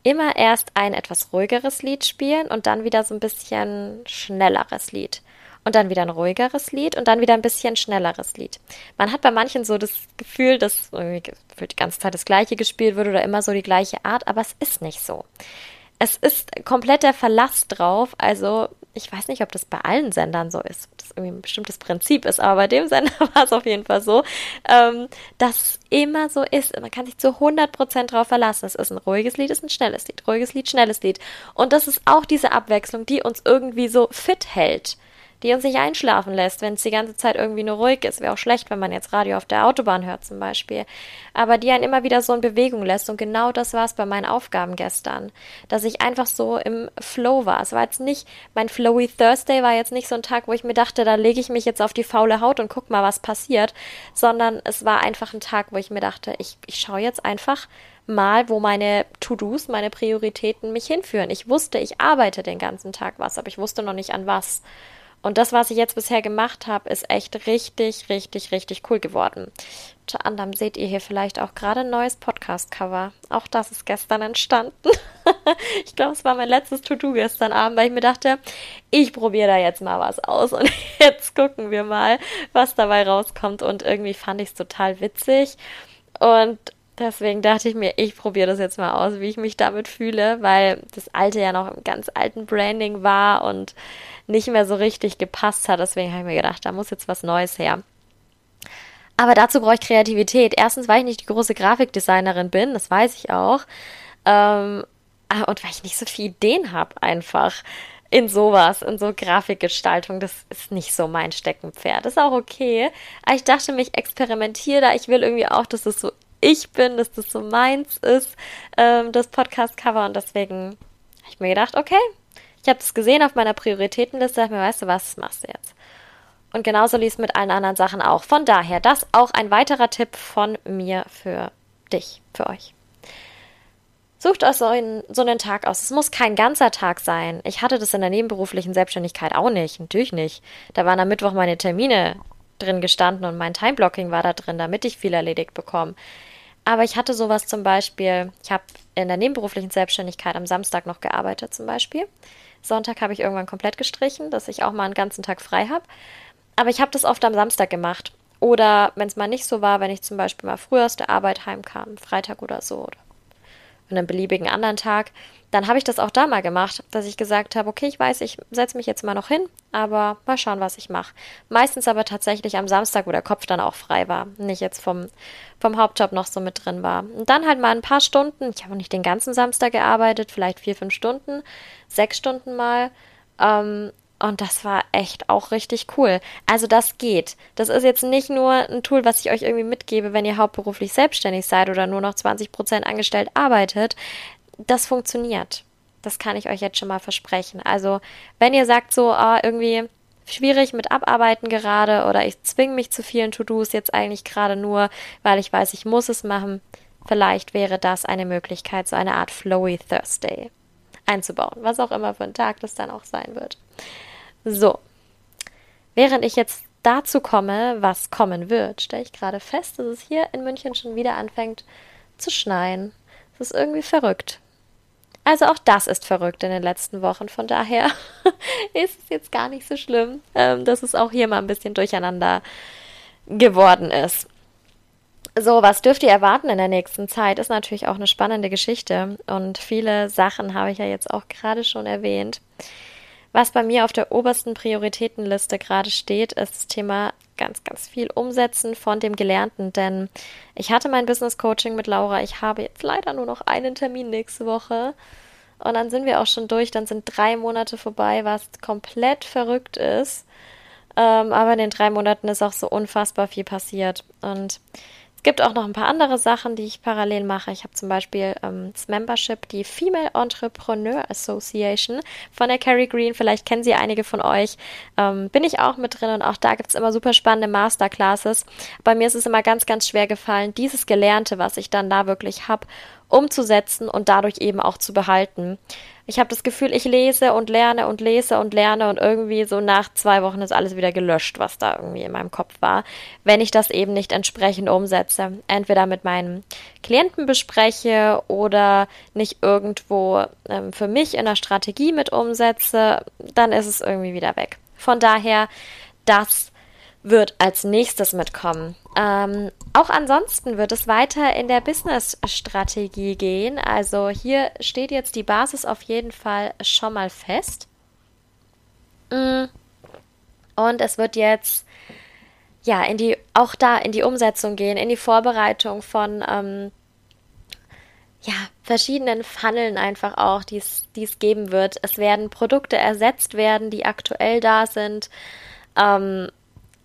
immer erst ein etwas ruhigeres Lied spielen und dann wieder so ein bisschen schnelleres Lied. Und dann wieder ein ruhigeres Lied und dann wieder ein bisschen schnelleres Lied. Man hat bei manchen so das Gefühl, dass irgendwie die ganze Zeit das gleiche gespielt wird oder immer so die gleiche Art, aber es ist nicht so. Es ist komplett der Verlass drauf, also ich weiß nicht, ob das bei allen Sendern so ist, ob das irgendwie ein bestimmtes Prinzip ist, aber bei dem Sender war es auf jeden Fall so, ähm, dass immer so ist. Man kann sich zu 100% drauf verlassen. Es ist ein ruhiges Lied, es ist ein schnelles Lied, ruhiges Lied, schnelles Lied. Und das ist auch diese Abwechslung, die uns irgendwie so fit hält die uns nicht einschlafen lässt, wenn es die ganze Zeit irgendwie nur ruhig ist. Wäre auch schlecht, wenn man jetzt Radio auf der Autobahn hört zum Beispiel. Aber die einen immer wieder so in Bewegung lässt. Und genau das war es bei meinen Aufgaben gestern. Dass ich einfach so im Flow war. Es war jetzt nicht, mein Flowy Thursday war jetzt nicht so ein Tag, wo ich mir dachte, da lege ich mich jetzt auf die faule Haut und guck mal, was passiert. Sondern es war einfach ein Tag, wo ich mir dachte, ich, ich schaue jetzt einfach mal, wo meine To-Dos, meine Prioritäten mich hinführen. Ich wusste, ich arbeite den ganzen Tag was, aber ich wusste noch nicht an was. Und das, was ich jetzt bisher gemacht habe, ist echt richtig, richtig, richtig cool geworden. Unter anderem seht ihr hier vielleicht auch gerade ein neues Podcast-Cover. Auch das ist gestern entstanden. ich glaube, es war mein letztes To-Do gestern Abend, weil ich mir dachte, ich probiere da jetzt mal was aus und jetzt gucken wir mal, was dabei rauskommt. Und irgendwie fand ich es total witzig. Und Deswegen dachte ich mir, ich probiere das jetzt mal aus, wie ich mich damit fühle, weil das alte ja noch im ganz alten Branding war und nicht mehr so richtig gepasst hat. Deswegen habe ich mir gedacht, da muss jetzt was Neues her. Aber dazu brauche ich Kreativität. Erstens, weil ich nicht die große Grafikdesignerin bin, das weiß ich auch. Ähm, ah, und weil ich nicht so viele Ideen habe, einfach in sowas, in so Grafikgestaltung. Das ist nicht so mein Steckenpferd. Das ist auch okay. Aber ich dachte, mich experimentiere da. Ich will irgendwie auch, dass es so ich bin, dass das so meins ist, ähm, das Podcast-Cover. Und deswegen habe ich mir gedacht, okay, ich habe das gesehen auf meiner Prioritätenliste, sag mir, weißt du was, machst du jetzt. Und genauso lief es mit allen anderen Sachen auch. Von daher, das auch ein weiterer Tipp von mir für dich, für euch. Sucht euch so einen, so einen Tag aus. Es muss kein ganzer Tag sein. Ich hatte das in der nebenberuflichen Selbstständigkeit auch nicht. Natürlich nicht. Da waren am Mittwoch meine Termine drin gestanden und mein Timeblocking war da drin, damit ich viel erledigt bekomme. Aber ich hatte sowas zum Beispiel, ich habe in der nebenberuflichen Selbstständigkeit am Samstag noch gearbeitet zum Beispiel. Sonntag habe ich irgendwann komplett gestrichen, dass ich auch mal einen ganzen Tag frei habe. Aber ich habe das oft am Samstag gemacht. Oder wenn es mal nicht so war, wenn ich zum Beispiel mal früher aus der Arbeit heimkam, Freitag oder so, oder an einem beliebigen anderen Tag, dann habe ich das auch da mal gemacht, dass ich gesagt habe, okay, ich weiß, ich setze mich jetzt mal noch hin, aber mal schauen, was ich mache. Meistens aber tatsächlich am Samstag, wo der Kopf dann auch frei war, nicht jetzt vom, vom Hauptjob noch so mit drin war. Und dann halt mal ein paar Stunden, ich habe nicht den ganzen Samstag gearbeitet, vielleicht vier, fünf Stunden, sechs Stunden mal, ähm, und das war echt auch richtig cool. Also das geht. Das ist jetzt nicht nur ein Tool, was ich euch irgendwie mitgebe, wenn ihr hauptberuflich selbstständig seid oder nur noch 20 Prozent angestellt arbeitet das funktioniert. Das kann ich euch jetzt schon mal versprechen. Also, wenn ihr sagt so, ah, irgendwie schwierig mit Abarbeiten gerade oder ich zwinge mich zu vielen To-Dos jetzt eigentlich gerade nur, weil ich weiß, ich muss es machen, vielleicht wäre das eine Möglichkeit, so eine Art Flowy Thursday einzubauen, was auch immer für ein Tag das dann auch sein wird. So, während ich jetzt dazu komme, was kommen wird, stelle ich gerade fest, dass es hier in München schon wieder anfängt zu schneien. Das ist irgendwie verrückt. Also auch das ist verrückt in den letzten Wochen. Von daher ist es jetzt gar nicht so schlimm, ähm, dass es auch hier mal ein bisschen durcheinander geworden ist. So, was dürft ihr erwarten in der nächsten Zeit? Ist natürlich auch eine spannende Geschichte. Und viele Sachen habe ich ja jetzt auch gerade schon erwähnt. Was bei mir auf der obersten Prioritätenliste gerade steht, ist das Thema ganz, ganz viel umsetzen von dem Gelernten, denn ich hatte mein Business Coaching mit Laura. Ich habe jetzt leider nur noch einen Termin nächste Woche. Und dann sind wir auch schon durch. Dann sind drei Monate vorbei, was komplett verrückt ist. Ähm, aber in den drei Monaten ist auch so unfassbar viel passiert. Und gibt auch noch ein paar andere Sachen, die ich parallel mache. Ich habe zum Beispiel ähm, das Membership, die Female Entrepreneur Association von der Carrie Green. Vielleicht kennen sie einige von euch. Ähm, bin ich auch mit drin und auch da gibt es immer super spannende Masterclasses. Bei mir ist es immer ganz, ganz schwer gefallen, dieses Gelernte, was ich dann da wirklich habe, umzusetzen und dadurch eben auch zu behalten. Ich habe das Gefühl, ich lese und lerne und lese und lerne und irgendwie so nach zwei Wochen ist alles wieder gelöscht, was da irgendwie in meinem Kopf war, wenn ich das eben nicht entsprechend umsetze. Entweder mit meinen Klienten bespreche oder nicht irgendwo ähm, für mich in der Strategie mit umsetze, dann ist es irgendwie wieder weg. Von daher, das wird als nächstes mitkommen. Ähm, auch ansonsten wird es weiter in der Business-Strategie gehen. Also hier steht jetzt die Basis auf jeden Fall schon mal fest. Mm. Und es wird jetzt ja in die auch da in die Umsetzung gehen, in die Vorbereitung von ähm, ja, verschiedenen Funneln einfach auch, die es geben wird. Es werden Produkte ersetzt werden, die aktuell da sind. Ähm,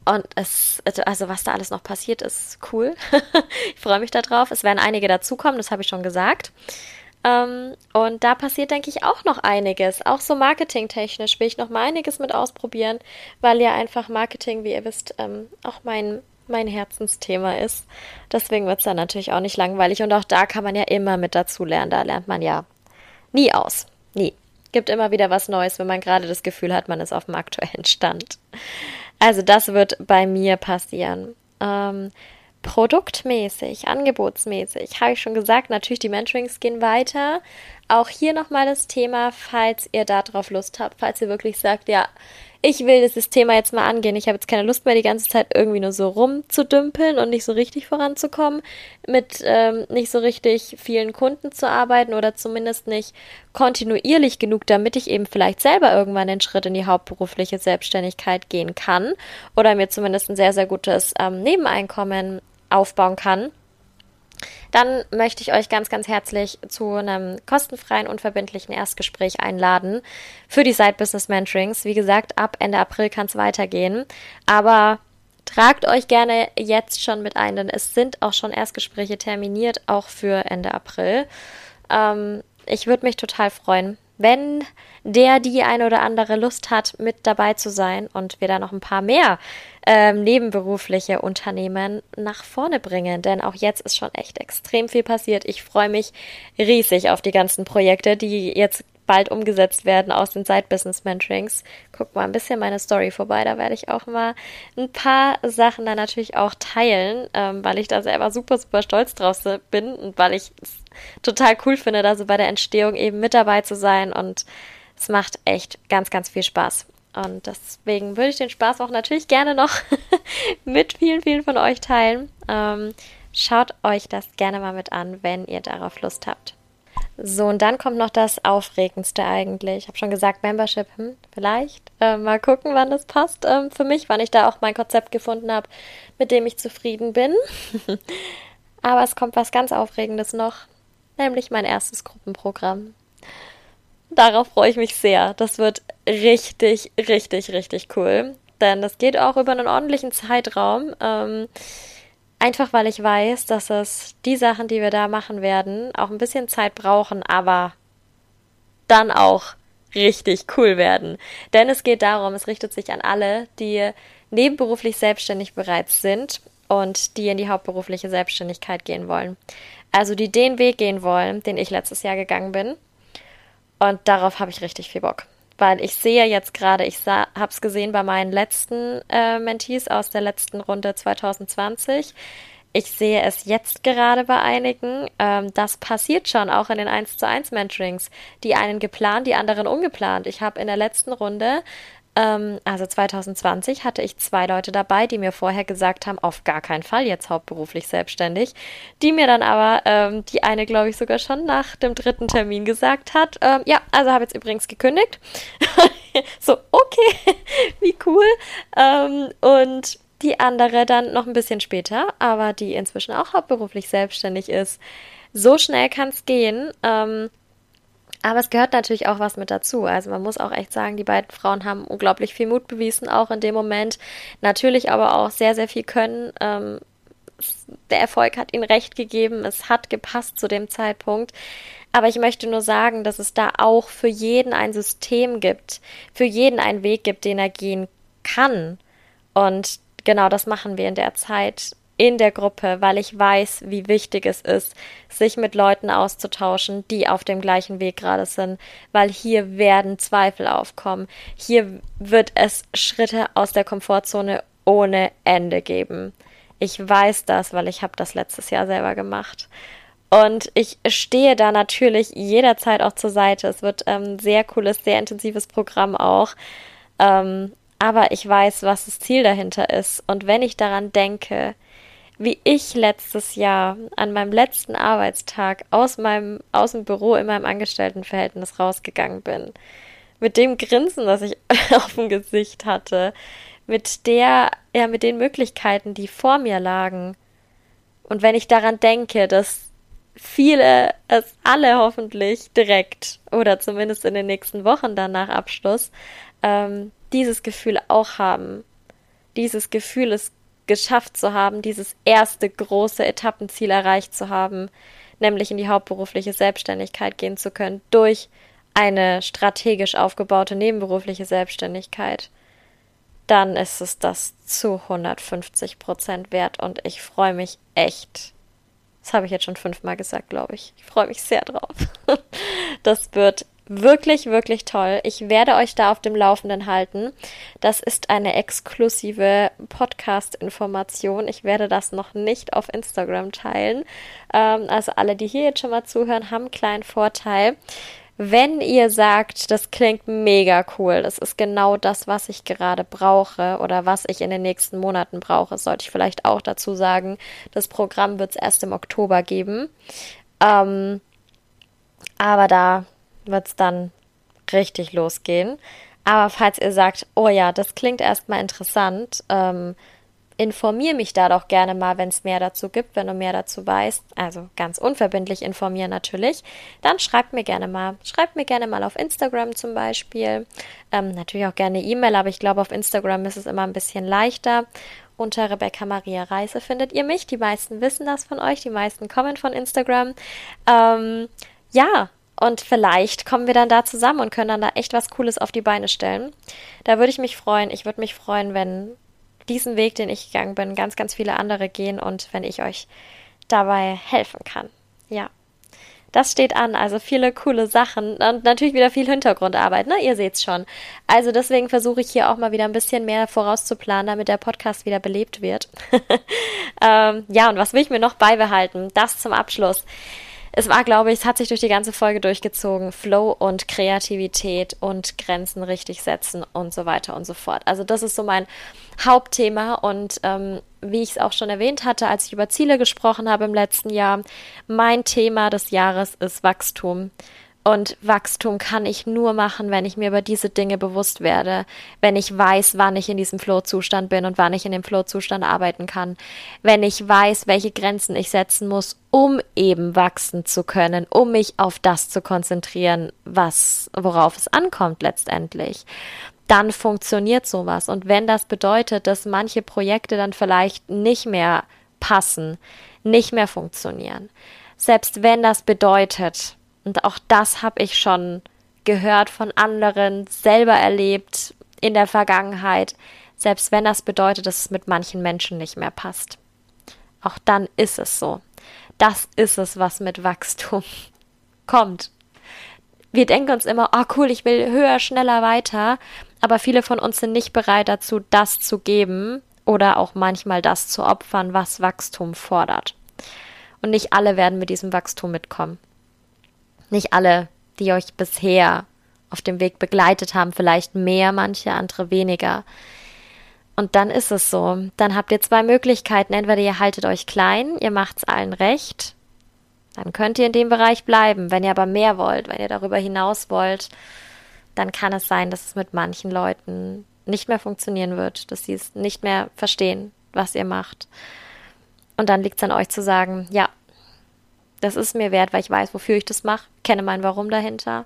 und es, also was da alles noch passiert, ist cool. ich freue mich darauf. Es werden einige dazukommen, das habe ich schon gesagt. Ähm, und da passiert, denke ich, auch noch einiges. Auch so marketingtechnisch will ich noch mal einiges mit ausprobieren, weil ja einfach Marketing, wie ihr wisst, ähm, auch mein, mein Herzensthema ist. Deswegen wird es dann natürlich auch nicht langweilig. Und auch da kann man ja immer mit dazu lernen. Da lernt man ja nie aus. Nie. Gibt immer wieder was Neues, wenn man gerade das Gefühl hat, man ist auf dem aktuellen Stand. Also das wird bei mir passieren. Ähm, produktmäßig, angebotsmäßig, habe ich schon gesagt, natürlich die Mentorings gehen weiter. Auch hier nochmal das Thema, falls ihr darauf Lust habt, falls ihr wirklich sagt, ja, ich will dieses Thema jetzt mal angehen. Ich habe jetzt keine Lust mehr, die ganze Zeit irgendwie nur so rumzudümpeln und nicht so richtig voranzukommen, mit ähm, nicht so richtig vielen Kunden zu arbeiten oder zumindest nicht kontinuierlich genug, damit ich eben vielleicht selber irgendwann den Schritt in die hauptberufliche Selbstständigkeit gehen kann oder mir zumindest ein sehr, sehr gutes ähm, Nebeneinkommen aufbauen kann dann möchte ich euch ganz, ganz herzlich zu einem kostenfreien, unverbindlichen Erstgespräch einladen für die Side Business Mentorings. Wie gesagt, ab Ende April kann es weitergehen. Aber tragt euch gerne jetzt schon mit ein, denn es sind auch schon Erstgespräche terminiert, auch für Ende April. Ähm, ich würde mich total freuen, wenn der die eine oder andere Lust hat, mit dabei zu sein und wir da noch ein paar mehr ähm, nebenberufliche Unternehmen nach vorne bringen. Denn auch jetzt ist schon echt extrem viel passiert. Ich freue mich riesig auf die ganzen Projekte, die jetzt bald umgesetzt werden aus den Side Business Mentorings. Guck mal ein bisschen meine Story vorbei, da werde ich auch mal ein paar Sachen dann natürlich auch teilen, ähm, weil ich da selber super, super stolz drauf bin und weil ich es total cool finde, da so bei der Entstehung eben mit dabei zu sein und es macht echt ganz, ganz viel Spaß. Und deswegen würde ich den Spaß auch natürlich gerne noch mit vielen, vielen von euch teilen. Ähm, schaut euch das gerne mal mit an, wenn ihr darauf Lust habt. So, und dann kommt noch das Aufregendste eigentlich. Ich habe schon gesagt, Membership, hm, vielleicht. Äh, mal gucken, wann das passt ähm, für mich, wann ich da auch mein Konzept gefunden habe, mit dem ich zufrieden bin. Aber es kommt was ganz Aufregendes noch, nämlich mein erstes Gruppenprogramm. Darauf freue ich mich sehr. Das wird richtig, richtig, richtig cool. Denn das geht auch über einen ordentlichen Zeitraum. Ähm, einfach weil ich weiß, dass es die Sachen, die wir da machen werden, auch ein bisschen Zeit brauchen, aber dann auch richtig cool werden. Denn es geht darum, es richtet sich an alle, die nebenberuflich selbstständig bereits sind und die in die hauptberufliche Selbstständigkeit gehen wollen. Also die den Weg gehen wollen, den ich letztes Jahr gegangen bin und darauf habe ich richtig viel Bock. Weil ich sehe jetzt gerade, ich habe es gesehen bei meinen letzten äh, Mentees aus der letzten Runde 2020. Ich sehe es jetzt gerade bei einigen. Ähm, das passiert schon auch in den 1 zu 1 Mentorings. Die einen geplant, die anderen ungeplant. Ich habe in der letzten Runde ähm, also 2020 hatte ich zwei Leute dabei, die mir vorher gesagt haben, auf gar keinen Fall jetzt hauptberuflich selbstständig, die mir dann aber, ähm, die eine glaube ich sogar schon nach dem dritten Termin gesagt hat, ähm, ja, also habe jetzt übrigens gekündigt. so, okay, wie cool. Ähm, und die andere dann noch ein bisschen später, aber die inzwischen auch hauptberuflich selbstständig ist. So schnell kann es gehen. Ähm, aber es gehört natürlich auch was mit dazu. Also man muss auch echt sagen, die beiden Frauen haben unglaublich viel Mut bewiesen, auch in dem Moment. Natürlich aber auch sehr, sehr viel können. Ähm, der Erfolg hat ihnen recht gegeben. Es hat gepasst zu dem Zeitpunkt. Aber ich möchte nur sagen, dass es da auch für jeden ein System gibt, für jeden einen Weg gibt, den er gehen kann. Und genau das machen wir in der Zeit in der Gruppe, weil ich weiß, wie wichtig es ist, sich mit Leuten auszutauschen, die auf dem gleichen Weg gerade sind, weil hier werden Zweifel aufkommen. Hier wird es Schritte aus der Komfortzone ohne Ende geben. Ich weiß das, weil ich habe das letztes Jahr selber gemacht. Und ich stehe da natürlich jederzeit auch zur Seite. Es wird ein ähm, sehr cooles, sehr intensives Programm auch. Ähm, aber ich weiß, was das Ziel dahinter ist. Und wenn ich daran denke, wie ich letztes Jahr an meinem letzten Arbeitstag aus meinem, aus dem Büro in meinem Angestelltenverhältnis rausgegangen bin, mit dem Grinsen, das ich auf dem Gesicht hatte, mit der, ja, mit den Möglichkeiten, die vor mir lagen. Und wenn ich daran denke, dass viele, es alle hoffentlich direkt oder zumindest in den nächsten Wochen dann nach Abschluss ähm, dieses Gefühl auch haben. Dieses Gefühl, es geschafft zu haben, dieses erste große Etappenziel erreicht zu haben, nämlich in die hauptberufliche Selbstständigkeit gehen zu können durch eine strategisch aufgebaute nebenberufliche Selbstständigkeit, dann ist es das zu 150 Prozent wert und ich freue mich echt. Das habe ich jetzt schon fünfmal gesagt, glaube ich. Ich freue mich sehr drauf. Das wird wirklich, wirklich toll. Ich werde euch da auf dem Laufenden halten. Das ist eine exklusive Podcast-Information. Ich werde das noch nicht auf Instagram teilen. Ähm, also alle, die hier jetzt schon mal zuhören, haben einen kleinen Vorteil. Wenn ihr sagt, das klingt mega cool, das ist genau das, was ich gerade brauche oder was ich in den nächsten Monaten brauche, sollte ich vielleicht auch dazu sagen, das Programm wird es erst im Oktober geben. Ähm, aber da wird es dann richtig losgehen. Aber falls ihr sagt, oh ja, das klingt erstmal interessant, ähm, informier mich da doch gerne mal, wenn es mehr dazu gibt, wenn du mehr dazu weißt. Also ganz unverbindlich informieren natürlich. Dann schreibt mir gerne mal. Schreibt mir gerne mal auf Instagram zum Beispiel. Ähm, natürlich auch gerne E-Mail, aber ich glaube, auf Instagram ist es immer ein bisschen leichter. Unter Rebecca Maria Reise findet ihr mich. Die meisten wissen das von euch, die meisten kommen von Instagram. Ähm, ja, und vielleicht kommen wir dann da zusammen und können dann da echt was Cooles auf die Beine stellen. Da würde ich mich freuen. Ich würde mich freuen, wenn diesen Weg, den ich gegangen bin, ganz, ganz viele andere gehen und wenn ich euch dabei helfen kann. Ja. Das steht an, also viele coole Sachen und natürlich wieder viel Hintergrundarbeit, ne? Ihr seht's schon. Also deswegen versuche ich hier auch mal wieder ein bisschen mehr vorauszuplanen, damit der Podcast wieder belebt wird. ähm, ja, und was will ich mir noch beibehalten? Das zum Abschluss es war, glaube ich, es hat sich durch die ganze Folge durchgezogen. Flow und Kreativität und Grenzen richtig setzen und so weiter und so fort. Also das ist so mein Hauptthema und ähm, wie ich es auch schon erwähnt hatte, als ich über Ziele gesprochen habe im letzten Jahr, mein Thema des Jahres ist Wachstum. Und Wachstum kann ich nur machen, wenn ich mir über diese Dinge bewusst werde, wenn ich weiß, wann ich in diesem Flow-Zustand bin und wann ich in dem Flow-Zustand arbeiten kann, wenn ich weiß, welche Grenzen ich setzen muss, um eben wachsen zu können, um mich auf das zu konzentrieren, was, worauf es ankommt letztendlich dann funktioniert sowas. Und wenn das bedeutet, dass manche Projekte dann vielleicht nicht mehr passen, nicht mehr funktionieren, selbst wenn das bedeutet, und auch das habe ich schon gehört von anderen, selber erlebt in der Vergangenheit, selbst wenn das bedeutet, dass es mit manchen Menschen nicht mehr passt. Auch dann ist es so. Das ist es, was mit Wachstum kommt. Wir denken uns immer, oh cool, ich will höher, schneller, weiter, aber viele von uns sind nicht bereit dazu, das zu geben oder auch manchmal das zu opfern, was Wachstum fordert. Und nicht alle werden mit diesem Wachstum mitkommen. Nicht alle, die euch bisher auf dem Weg begleitet haben, vielleicht mehr, manche andere weniger. Und dann ist es so. Dann habt ihr zwei Möglichkeiten. Entweder ihr haltet euch klein, ihr macht's allen recht, dann könnt ihr in dem Bereich bleiben. Wenn ihr aber mehr wollt, wenn ihr darüber hinaus wollt, dann kann es sein, dass es mit manchen Leuten nicht mehr funktionieren wird, dass sie es nicht mehr verstehen, was ihr macht. Und dann liegt es an euch zu sagen, ja, das ist mir wert, weil ich weiß, wofür ich das mache, kenne mein Warum dahinter.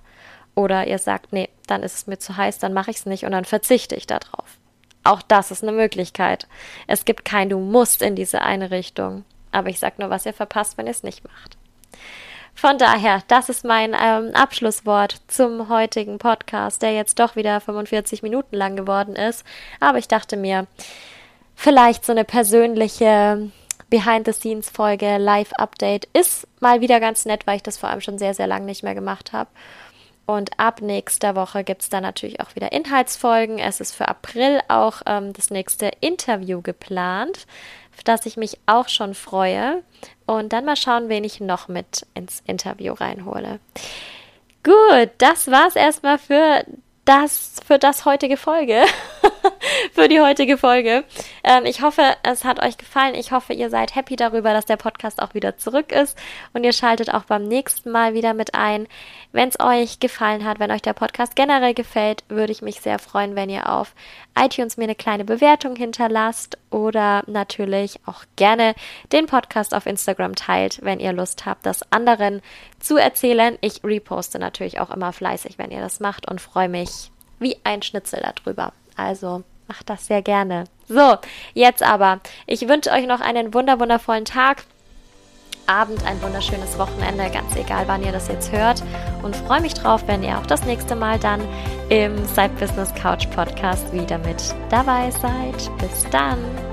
Oder ihr sagt, nee, dann ist es mir zu heiß, dann mache ich es nicht und dann verzichte ich darauf. Auch das ist eine Möglichkeit. Es gibt kein Du musst in diese eine Richtung. Aber ich sage nur, was ihr verpasst, wenn ihr es nicht macht. Von daher, das ist mein ähm, Abschlusswort zum heutigen Podcast, der jetzt doch wieder 45 Minuten lang geworden ist. Aber ich dachte mir, vielleicht so eine persönliche Behind-the-Scenes-Folge, Live-Update. Ist mal wieder ganz nett, weil ich das vor allem schon sehr, sehr lange nicht mehr gemacht habe. Und ab nächster Woche gibt es dann natürlich auch wieder Inhaltsfolgen. Es ist für April auch ähm, das nächste Interview geplant, auf das ich mich auch schon freue. Und dann mal schauen, wen ich noch mit ins Interview reinhole. Gut, das war's erstmal für das für das heutige Folge. für die heutige Folge. Ähm, ich hoffe, es hat euch gefallen. Ich hoffe, ihr seid happy darüber, dass der Podcast auch wieder zurück ist und ihr schaltet auch beim nächsten Mal wieder mit ein. Wenn es euch gefallen hat, wenn euch der Podcast generell gefällt, würde ich mich sehr freuen, wenn ihr auf iTunes mir eine kleine Bewertung hinterlasst oder natürlich auch gerne den Podcast auf Instagram teilt, wenn ihr Lust habt, das anderen zu erzählen. Ich reposte natürlich auch immer fleißig, wenn ihr das macht und freue mich wie ein Schnitzel darüber. Also macht das sehr gerne. So, jetzt aber. Ich wünsche euch noch einen wunderwundervollen Tag. Abend, ein wunderschönes Wochenende, ganz egal, wann ihr das jetzt hört. Und freue mich drauf, wenn ihr auch das nächste Mal dann im Side Business Couch Podcast wieder mit dabei seid. Bis dann!